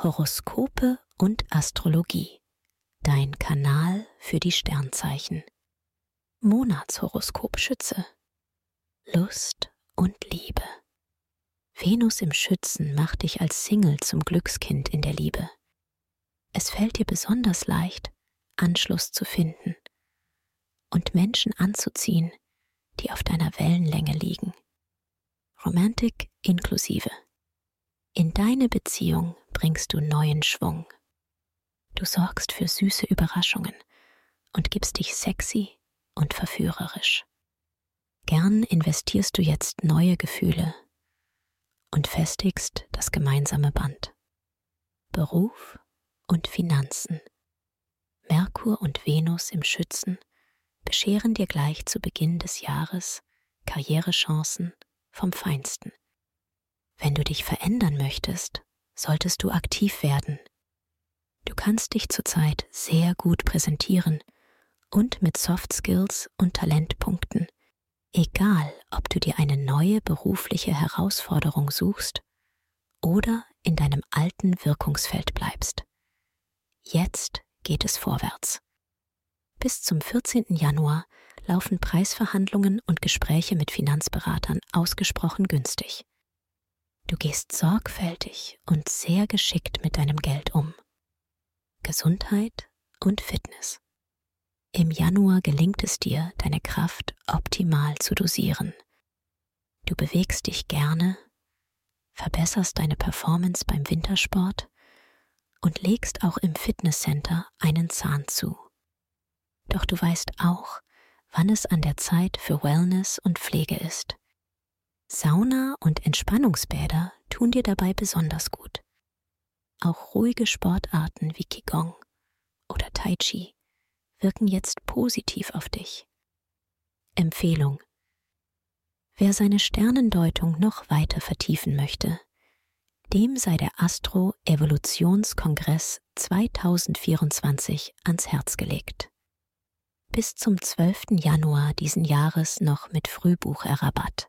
Horoskope und Astrologie. Dein Kanal für die Sternzeichen. Monatshoroskop Schütze. Lust und Liebe. Venus im Schützen macht dich als Single zum Glückskind in der Liebe. Es fällt dir besonders leicht, Anschluss zu finden und Menschen anzuziehen, die auf deiner Wellenlänge liegen. Romantik inklusive. In deine Beziehung bringst du neuen Schwung. Du sorgst für süße Überraschungen und gibst dich sexy und verführerisch. Gern investierst du jetzt neue Gefühle und festigst das gemeinsame Band. Beruf und Finanzen. Merkur und Venus im Schützen bescheren dir gleich zu Beginn des Jahres Karrierechancen vom Feinsten. Wenn du dich verändern möchtest, solltest du aktiv werden. Du kannst dich zurzeit sehr gut präsentieren und mit Soft Skills und Talentpunkten, egal ob du dir eine neue berufliche Herausforderung suchst oder in deinem alten Wirkungsfeld bleibst. Jetzt geht es vorwärts. Bis zum 14. Januar laufen Preisverhandlungen und Gespräche mit Finanzberatern ausgesprochen günstig. Du gehst sorgfältig und sehr geschickt mit deinem Geld um. Gesundheit und Fitness. Im Januar gelingt es dir, deine Kraft optimal zu dosieren. Du bewegst dich gerne, verbesserst deine Performance beim Wintersport und legst auch im Fitnesscenter einen Zahn zu. Doch du weißt auch, wann es an der Zeit für Wellness und Pflege ist. Sauna und Entspannungsbäder tun dir dabei besonders gut. Auch ruhige Sportarten wie Qigong oder Tai Chi wirken jetzt positiv auf dich. Empfehlung. Wer seine Sternendeutung noch weiter vertiefen möchte, dem sei der Astro Evolutionskongress 2024 ans Herz gelegt bis zum 12. Januar diesen Jahres noch mit Frühbucherrabatt.